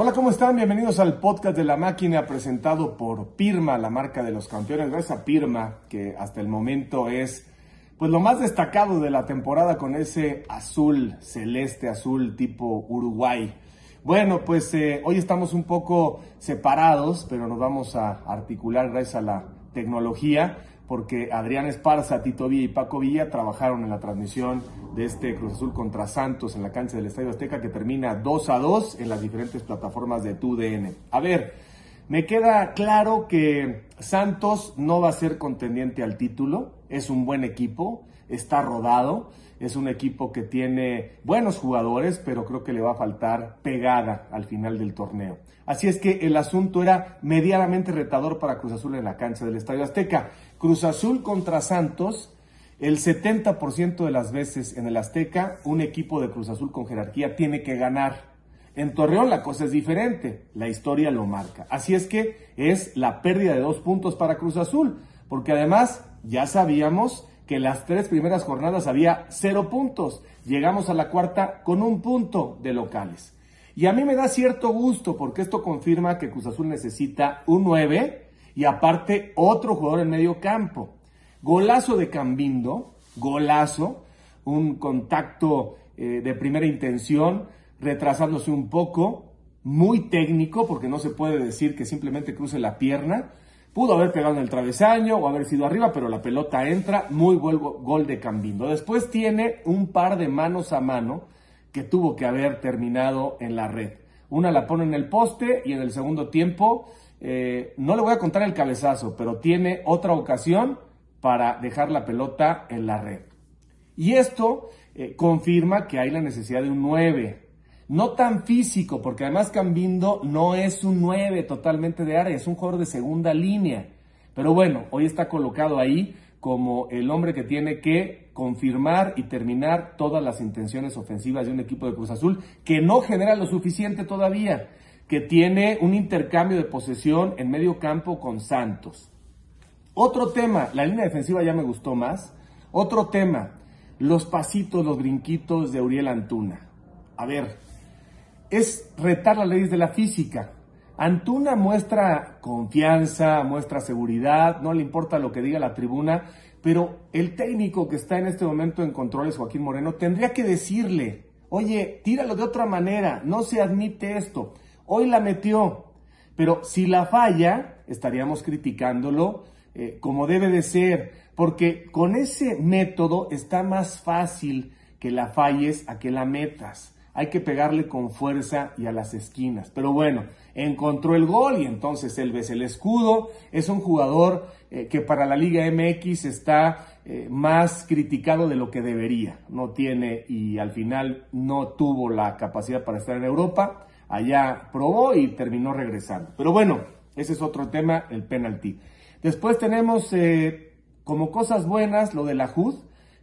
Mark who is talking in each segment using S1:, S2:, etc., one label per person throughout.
S1: Hola, ¿cómo están? Bienvenidos al podcast de la máquina presentado por Pirma, la marca de los campeones. Gracias a Pirma, que hasta el momento es pues lo más destacado de la temporada con ese azul celeste, azul tipo Uruguay. Bueno, pues eh, hoy estamos un poco separados, pero nos vamos a articular gracias a la tecnología porque Adrián Esparza, Tito Villa y Paco Villa trabajaron en la transmisión de este Cruz Azul contra Santos en la cancha del Estadio Azteca que termina 2 a 2 en las diferentes plataformas de TUDN. A ver, me queda claro que Santos no va a ser contendiente al título, es un buen equipo, está rodado, es un equipo que tiene buenos jugadores, pero creo que le va a faltar pegada al final del torneo. Así es que el asunto era medianamente retador para Cruz Azul en la cancha del Estadio Azteca. Cruz Azul contra Santos, el 70% de las veces en el Azteca, un equipo de Cruz Azul con jerarquía tiene que ganar. En Torreón la cosa es diferente, la historia lo marca. Así es que es la pérdida de dos puntos para Cruz Azul, porque además ya sabíamos que las tres primeras jornadas había cero puntos. Llegamos a la cuarta con un punto de locales. Y a mí me da cierto gusto porque esto confirma que Cruz Azul necesita un 9 y aparte otro jugador en medio campo. Golazo de Cambindo, golazo, un contacto eh, de primera intención, retrasándose un poco, muy técnico porque no se puede decir que simplemente cruce la pierna. Pudo haber pegado en el travesaño o haber sido arriba, pero la pelota entra, muy buen gol de Cambindo. Después tiene un par de manos a mano que tuvo que haber terminado en la red. Una la pone en el poste y en el segundo tiempo, eh, no le voy a contar el cabezazo, pero tiene otra ocasión para dejar la pelota en la red. Y esto eh, confirma que hay la necesidad de un 9. No tan físico, porque además Cambindo no es un 9 totalmente de área, es un jugador de segunda línea. Pero bueno, hoy está colocado ahí como el hombre que tiene que confirmar y terminar todas las intenciones ofensivas de un equipo de Cruz Azul que no genera lo suficiente todavía, que tiene un intercambio de posesión en medio campo con Santos. Otro tema, la línea defensiva ya me gustó más. Otro tema, los pasitos, los brinquitos de Uriel Antuna. A ver, es retar las leyes de la física. Antuna muestra confianza, muestra seguridad, no le importa lo que diga la tribuna, pero el técnico que está en este momento en controles, Joaquín Moreno, tendría que decirle, oye, tíralo de otra manera, no se admite esto. Hoy la metió, pero si la falla, estaríamos criticándolo eh, como debe de ser, porque con ese método está más fácil que la falles a que la metas hay que pegarle con fuerza y a las esquinas. Pero bueno, encontró el gol y entonces él ves el escudo. Es un jugador eh, que para la Liga MX está eh, más criticado de lo que debería. No tiene y al final no tuvo la capacidad para estar en Europa. Allá probó y terminó regresando. Pero bueno, ese es otro tema, el penalti. Después tenemos eh, como cosas buenas lo de la JUD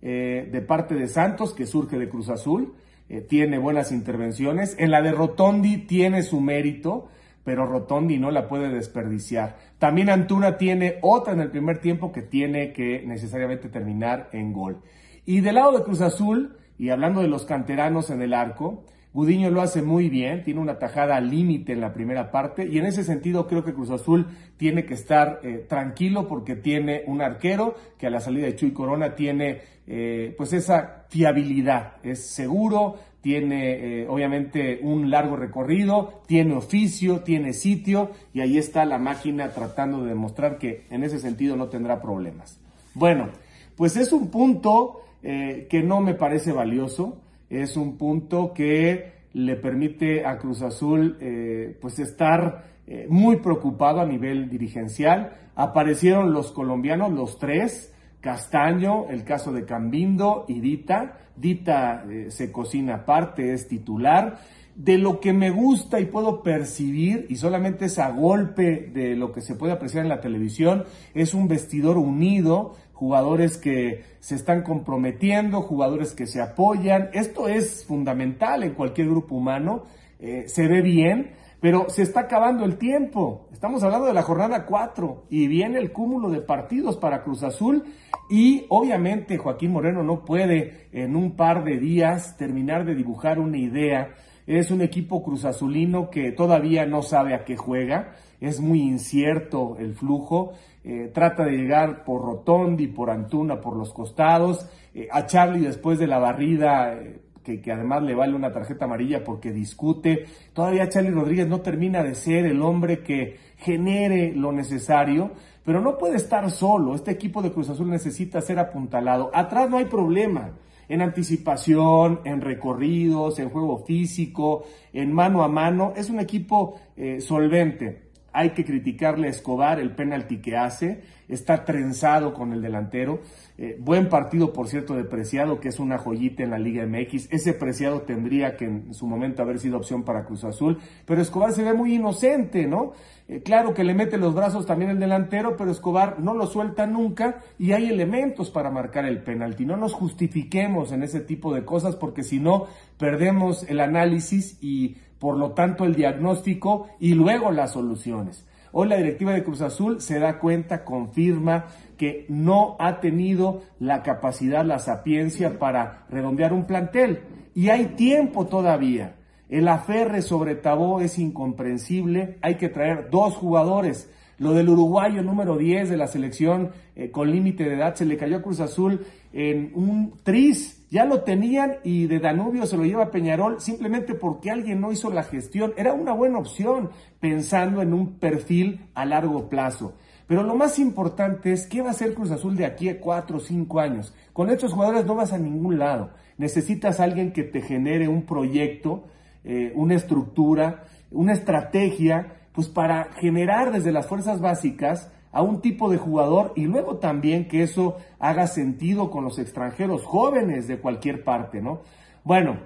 S1: de parte de Santos que surge de Cruz Azul. Eh, tiene buenas intervenciones. En la de Rotondi tiene su mérito, pero Rotondi no la puede desperdiciar. También Antuna tiene otra en el primer tiempo que tiene que necesariamente terminar en gol. Y del lado de Cruz Azul, y hablando de los canteranos en el arco, Gudiño lo hace muy bien, tiene una tajada límite en la primera parte y en ese sentido creo que Cruz Azul tiene que estar eh, tranquilo porque tiene un arquero que a la salida de Chuy Corona tiene eh, pues esa fiabilidad, es seguro, tiene eh, obviamente un largo recorrido, tiene oficio, tiene sitio y ahí está la máquina tratando de demostrar que en ese sentido no tendrá problemas. Bueno, pues es un punto que no me parece valioso es un punto que le permite a Cruz Azul eh, pues estar eh, muy preocupado a nivel dirigencial. Aparecieron los colombianos, los tres, Castaño, el caso de Cambindo y Dita. Dita eh, se cocina aparte, es titular. De lo que me gusta y puedo percibir, y solamente es a golpe de lo que se puede apreciar en la televisión, es un vestidor unido, jugadores que se están comprometiendo, jugadores que se apoyan. Esto es fundamental en cualquier grupo humano. Eh, se ve bien, pero se está acabando el tiempo. Estamos hablando de la jornada 4 y viene el cúmulo de partidos para Cruz Azul y obviamente Joaquín Moreno no puede en un par de días terminar de dibujar una idea Es un equipo cruzazulino que todavía no sabe a qué juega, es muy incierto el flujo, eh, trata de llegar por Rotondi, por Antuna, por los costados, eh, a Charlie después de la barrida. Eh, que, que, además le vale una tarjeta amarilla porque discute. Todavía Charlie Rodríguez no termina de ser el hombre que genere lo necesario, pero no puede estar solo. Este equipo de Cruz Azul necesita ser apuntalado. Atrás no hay problema en anticipación, en recorridos, en juego físico, en mano a mano. Es un equipo eh, solvente. Hay que criticarle a Escobar el penalti que hace. Está trenzado con el delantero. Eh, buen partido, por cierto, de Preciado, que es una joyita en la Liga MX. Ese Preciado tendría que en su momento haber sido opción para Cruz Azul. Pero Escobar se ve muy inocente, ¿no? Eh, claro que le mete los brazos también el delantero, pero Escobar no lo suelta nunca y hay elementos para marcar el penalti. No nos justifiquemos en ese tipo de cosas porque si no perdemos el análisis y por lo tanto el diagnóstico y luego las soluciones. Hoy la directiva de Cruz Azul se da cuenta, confirma que no ha tenido la capacidad, la sapiencia para redondear un plantel. Y hay tiempo todavía. El aferre sobre Tabó es incomprensible. Hay que traer dos jugadores. Lo del uruguayo número 10 de la selección eh, con límite de edad se le cayó a Cruz Azul en un tris. Ya lo tenían y de Danubio se lo lleva Peñarol simplemente porque alguien no hizo la gestión. Era una buena opción pensando en un perfil a largo plazo. Pero lo más importante es qué va a hacer Cruz Azul de aquí a cuatro o cinco años. Con estos jugadores no vas a ningún lado. Necesitas a alguien que te genere un proyecto eh, una estructura, una estrategia, pues para generar desde las fuerzas básicas a un tipo de jugador y luego también que eso haga sentido con los extranjeros jóvenes de cualquier parte, ¿no? Bueno,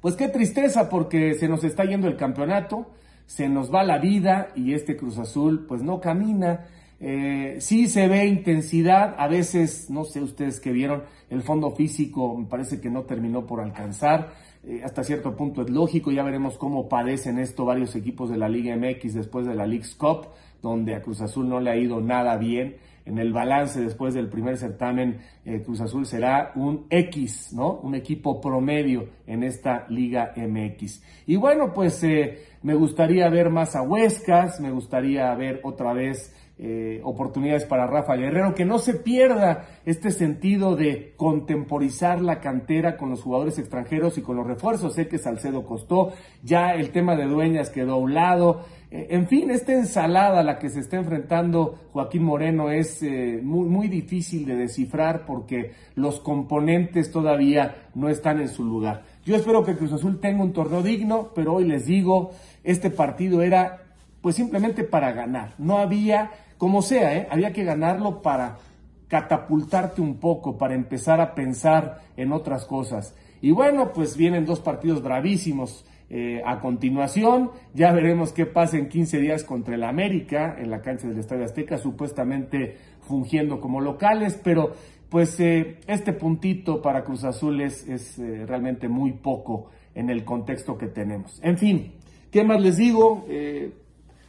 S1: pues qué tristeza porque se nos está yendo el campeonato, se nos va la vida y este Cruz Azul pues no camina. Eh, sí se ve intensidad, a veces, no sé ustedes que vieron, el fondo físico me parece que no terminó por alcanzar. Eh, hasta cierto punto es lógico, ya veremos cómo padecen esto varios equipos de la Liga MX después de la League's Cup, donde a Cruz Azul no le ha ido nada bien. En el balance después del primer certamen, eh, Cruz Azul será un X, ¿no? Un equipo promedio en esta Liga MX. Y bueno, pues eh, me gustaría ver más a Huescas, me gustaría ver otra vez eh, oportunidades para Rafa Guerrero, que no se pierda este sentido de contemporizar la cantera con los jugadores extranjeros y con los refuerzos. Sé que Salcedo costó, ya el tema de dueñas quedó a un lado. Eh, en fin, esta ensalada a la que se está enfrentando Joaquín Moreno es eh, muy, muy difícil de descifrar porque los componentes todavía no están en su lugar. Yo espero que Cruz Azul tenga un torneo digno, pero hoy les digo, este partido era pues simplemente para ganar. No había como sea, ¿eh? había que ganarlo para catapultarte un poco, para empezar a pensar en otras cosas. Y bueno, pues vienen dos partidos bravísimos. Eh, a continuación, ya veremos qué pasa en 15 días contra el América en la cancha del Estadio Azteca, supuestamente fungiendo como locales, pero pues eh, este puntito para Cruz Azul es, es realmente muy poco en el contexto que tenemos. En fin, ¿qué más les digo?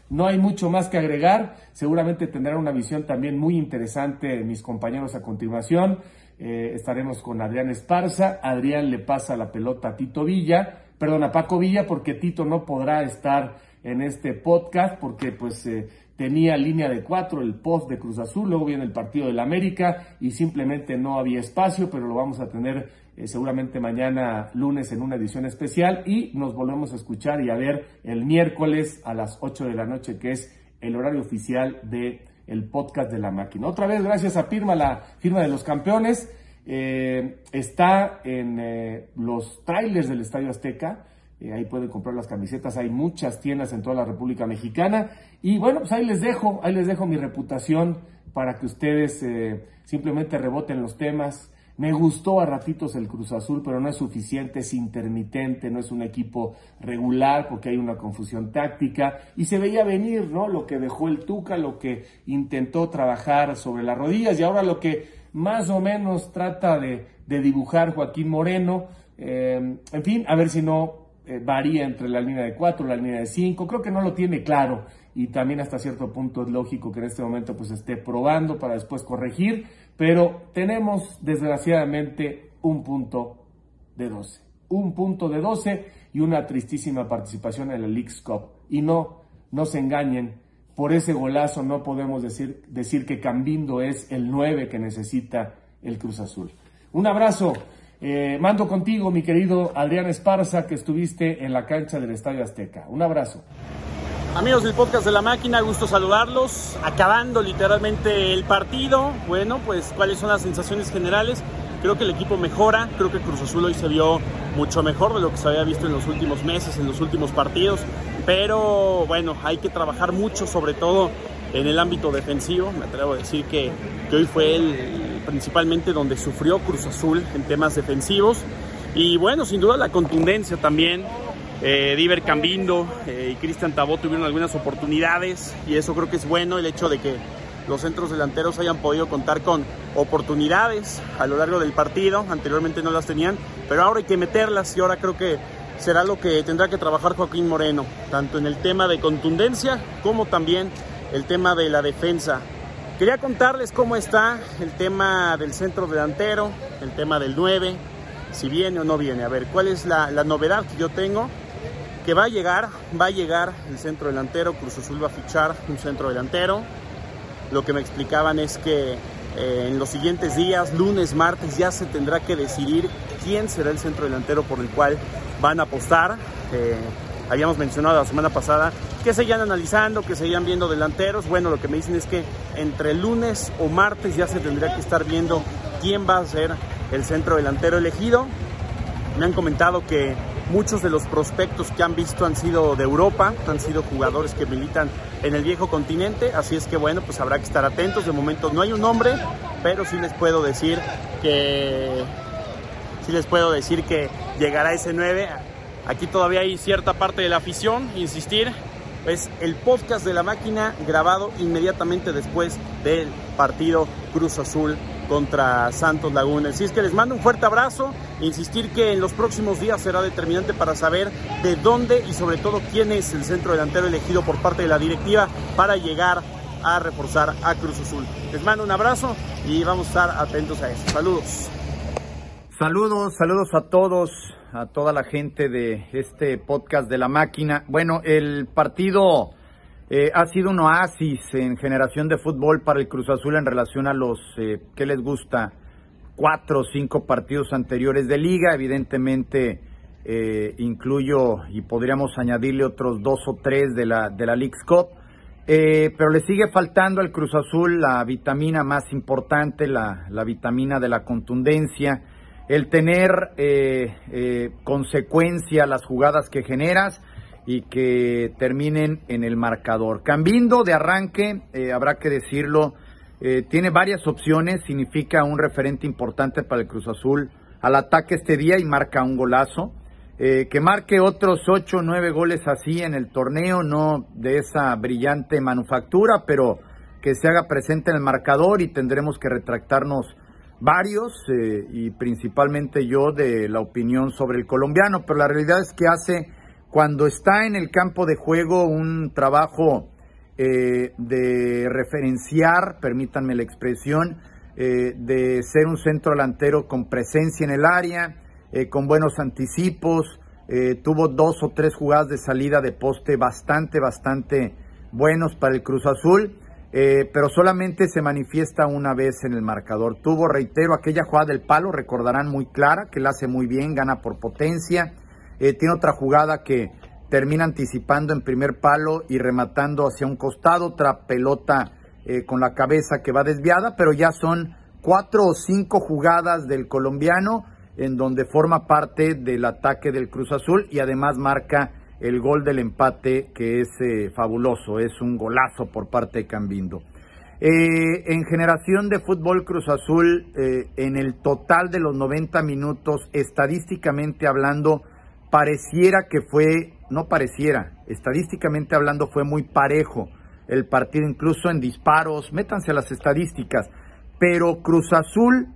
S1: No hay mucho más que agregar. Seguramente tendrán una visión también muy interesante mis compañeros a continuación. Eh, estaremos con Adrián Esparza. Adrián le pasa la pelota a Tito Villa, perdón, a Paco Villa, porque Tito no podrá estar en este podcast porque pues eh, tenía línea de cuatro, el post de Cruz Azul, luego viene el partido del América y simplemente no había espacio, pero lo vamos a tener eh, seguramente mañana lunes en una edición especial y nos volvemos a escuchar y a ver el miércoles a las 8 de la noche, que es el horario oficial de el podcast de la máquina. Otra vez, gracias a Firma, la firma de los campeones. Eh, está en los trailers del Estadio Azteca ahí pueden comprar las camisetas, hay muchas tiendas en toda la República Mexicana. Y bueno, pues ahí les dejo, ahí les dejo mi reputación para que ustedes eh, simplemente reboten los temas. Me gustó a ratitos el Cruz Azul, pero no es suficiente, es intermitente, no es un equipo regular porque hay una confusión táctica y se veía venir, ¿no? Lo que dejó el Tuca, lo que intentó trabajar sobre las rodillas y ahora lo que más o menos trata de, dibujar Joaquín Moreno. Eh, en fin, a ver si no eh, varía entre la línea de 4 y la línea de 5. Creo que no lo tiene claro y también hasta cierto punto es lógico que en este momento pues esté probando para después corregir, pero tenemos desgraciadamente un punto de 12. un punto de 12 y una tristísima participación en la League's Cup. Y no, no se engañen, por ese golazo no podemos decir, decir que Cambindo es el 9 que necesita el Cruz Azul. Un abrazo. Eh, mando contigo, mi querido Adrián Esparza, que estuviste en la cancha del Estadio Azteca. Un abrazo.
S2: Amigos del podcast de la máquina, gusto saludarlos. Acabando literalmente el partido. Bueno, pues cuáles son las sensaciones generales. Creo que el equipo mejora, creo que Cruz Azul hoy se vio mucho mejor de lo que se había visto en los últimos meses, en los últimos partidos. Pero bueno, hay que trabajar mucho, sobre todo en el ámbito defensivo. Me atrevo a decir que, que hoy fue el, principalmente donde sufrió Cruz Azul en temas defensivos. Y bueno, sin duda la contundencia también eh, Diver Cambindo eh, y Cristian Tabó tuvieron algunas oportunidades y eso creo que es bueno, el hecho de que los centros delanteros hayan podido contar con oportunidades a lo largo del partido, anteriormente no las tenían, pero ahora hay que meterlas y ahora creo que será lo que tendrá que trabajar Joaquín Moreno, tanto en el tema de contundencia como también el tema de la defensa. Quería contarles cómo está el tema del centro delantero, el tema del 9, si viene o no viene. A ver, ¿cuál es la, novedad que yo tengo? que va a llegar, va a llegar el centro delantero, Cruz Azul va a fichar un centro delantero. Lo que me explicaban es que eh, en los siguientes días, lunes, martes, ya se tendrá que decidir quién será el centro delantero por el cual van a apostar. Eh, habíamos mencionado la semana pasada que seguían analizando, que seguían viendo delanteros. Bueno, lo que me dicen es que entre lunes o martes ya se tendrá que estar viendo quién va a ser el centro delantero elegido. Me han comentado que Muchos de los prospectos que han visto han sido de Europa, han sido jugadores que militan en el viejo continente, así es que bueno, pues habrá que estar atentos. De momento no hay un nombre, pero sí les puedo decir que sí les puedo decir que llegará ese 9. Aquí todavía hay cierta parte de la afición, insistir, es el podcast de la máquina grabado inmediatamente después del partido Cruz Azul contra Santos Laguna. Así es que les mando un fuerte abrazo, insistir que en los próximos días será determinante para saber de dónde y sobre todo quién es el centro delantero elegido por parte de la directiva para llegar a reforzar a Cruz Azul. Les mando un abrazo y vamos a estar atentos a eso. Saludos.
S3: Saludos, saludos a todos, a toda la gente de este podcast de la máquina. Bueno, el partido eh, ha sido un oasis en generación de fútbol para el Cruz Azul en relación a los eh, que les gusta cuatro o cinco partidos anteriores de liga. Evidentemente eh, incluyo y podríamos añadirle otros dos o tres de la de la League's Cup. pero le sigue faltando al Cruz Azul la vitamina más importante, la, la vitamina de la contundencia, el tener consecuencia las jugadas que generas y que terminen en el marcador. Cambindo de arranque, eh, habrá que decirlo, eh, tiene varias opciones, significa un referente importante para el Cruz Azul al ataque este día y marca un golazo. Eh, que marque otros ocho o nueve goles así en el torneo, no de esa brillante manufactura, pero que se haga presente en el marcador y tendremos que retractarnos varios y principalmente yo de la opinión sobre el colombiano, pero la realidad es que hace cuando está en el campo de juego un trabajo eh, de referenciar, permítanme la expresión, eh, de ser un centro delantero con presencia en el área, eh, con buenos anticipos, tuvo dos o tres jugadas de salida de poste bastante, bastante buenos para el Cruz Azul, pero solamente se manifiesta una vez en el marcador. Tuvo, reitero, aquella jugada del palo, recordarán muy clara, que la hace muy bien, gana por potencia eh, tiene otra jugada que termina anticipando en primer palo y rematando hacia un costado, otra pelota eh, con la cabeza que va desviada, pero ya son cuatro o cinco jugadas del colombiano en donde forma parte del ataque del Cruz Azul y además marca el gol del empate que es eh, fabuloso, es un golazo por parte de Cambindo. en generación de fútbol Cruz Azul, en el total de los 90 minutos, estadísticamente hablando, pareciera que fue, no pareciera, estadísticamente hablando fue muy parejo el partido, incluso en disparos, métanse a las estadísticas, pero Cruz Azul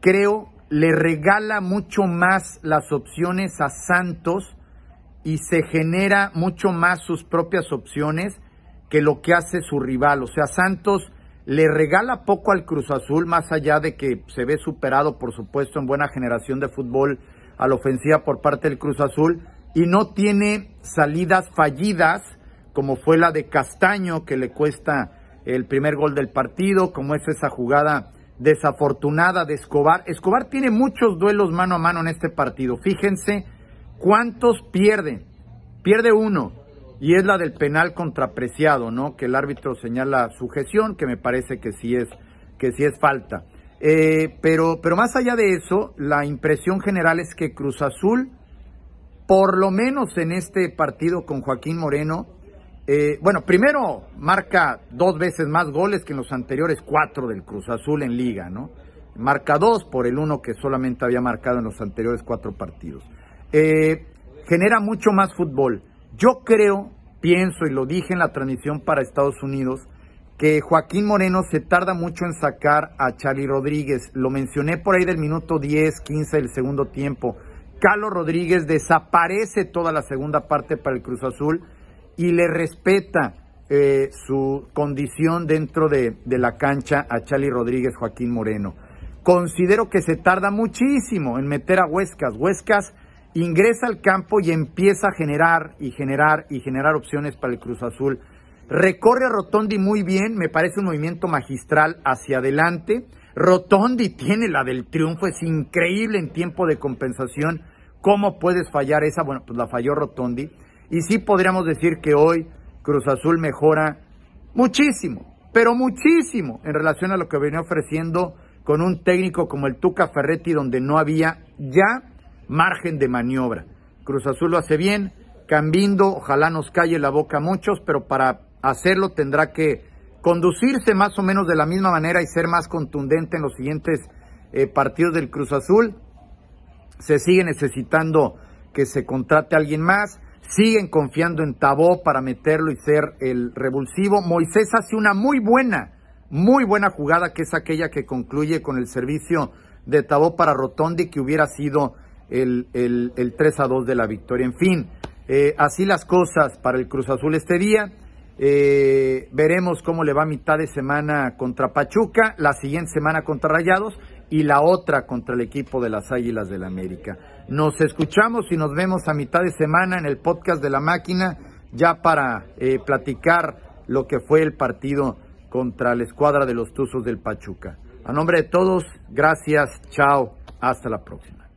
S3: creo le regala mucho más las opciones a Santos y se genera mucho más sus propias opciones que lo que hace su rival. O sea, Santos le regala poco al Cruz Azul, más allá de que se ve superado, por supuesto, en buena generación de fútbol a la ofensiva por parte del Cruz Azul y no tiene salidas fallidas como fue la de Castaño que le cuesta el primer gol del partido, como es esa jugada desafortunada de Escobar. Escobar tiene muchos duelos mano a mano en este partido. Fíjense cuántos pierde. Pierde uno y es la del penal contrapreciado, ¿no? Que el árbitro señala sujeción, que me parece que sí es que sí es falta. Eh, pero, pero más allá de eso, la impresión general es que Cruz Azul, por lo menos en este partido con Joaquín Moreno, eh, bueno, primero marca dos veces más goles que en los anteriores cuatro del Cruz Azul en liga, ¿no? Marca dos por el uno que solamente había marcado en los anteriores cuatro partidos. Eh, genera mucho más fútbol. Yo creo, pienso y lo dije en la transmisión para Estados Unidos, que Joaquín Moreno se tarda mucho en sacar a Charlie Rodríguez. Lo mencioné por ahí del minuto 10, 15 del segundo tiempo. Carlos Rodríguez desaparece toda la segunda parte para el Cruz Azul y le respeta eh, su condición dentro de, de, la cancha a Charlie Rodríguez, Joaquín Moreno. Considero que se tarda muchísimo en meter a Huescas. Huescas ingresa al campo y empieza a generar y generar y generar opciones para el Cruz Azul. Recorre a Rotondi muy bien, me parece un movimiento magistral hacia adelante. Rotondi tiene la del triunfo, es increíble en tiempo de compensación. ¿Cómo puedes fallar esa? Bueno, pues la falló Rotondi. Y sí podríamos decir que hoy Cruz Azul mejora muchísimo, pero muchísimo en relación a lo que venía ofreciendo con un técnico como el Tuca Ferretti, donde no había ya margen de maniobra. Cruz Azul lo hace bien, Cambindo, ojalá nos calle la boca a muchos, pero para hacerlo tendrá que conducirse más o menos de la misma manera y ser más contundente en los siguientes eh, partidos del Cruz Azul. Se sigue necesitando que se contrate a alguien más siguen confiando en Tabó para meterlo y ser el revulsivo. Moisés hace una muy buena, muy buena jugada, que es aquella que concluye con el servicio de Tabó para Rotondi, que hubiera sido el, el, el 3 a 2 de la victoria. En fin, eh, así las cosas para el Cruz Azul este día. Eh, veremos cómo le va a mitad de semana contra Pachuca, la siguiente semana contra Rayados y la otra contra el equipo de las Águilas del la América. Nos escuchamos y nos vemos a mitad de semana en el podcast de la máquina ya para eh, platicar lo que fue el partido contra la escuadra de los Tuzos del Pachuca. A nombre de todos, gracias, chao, hasta la próxima.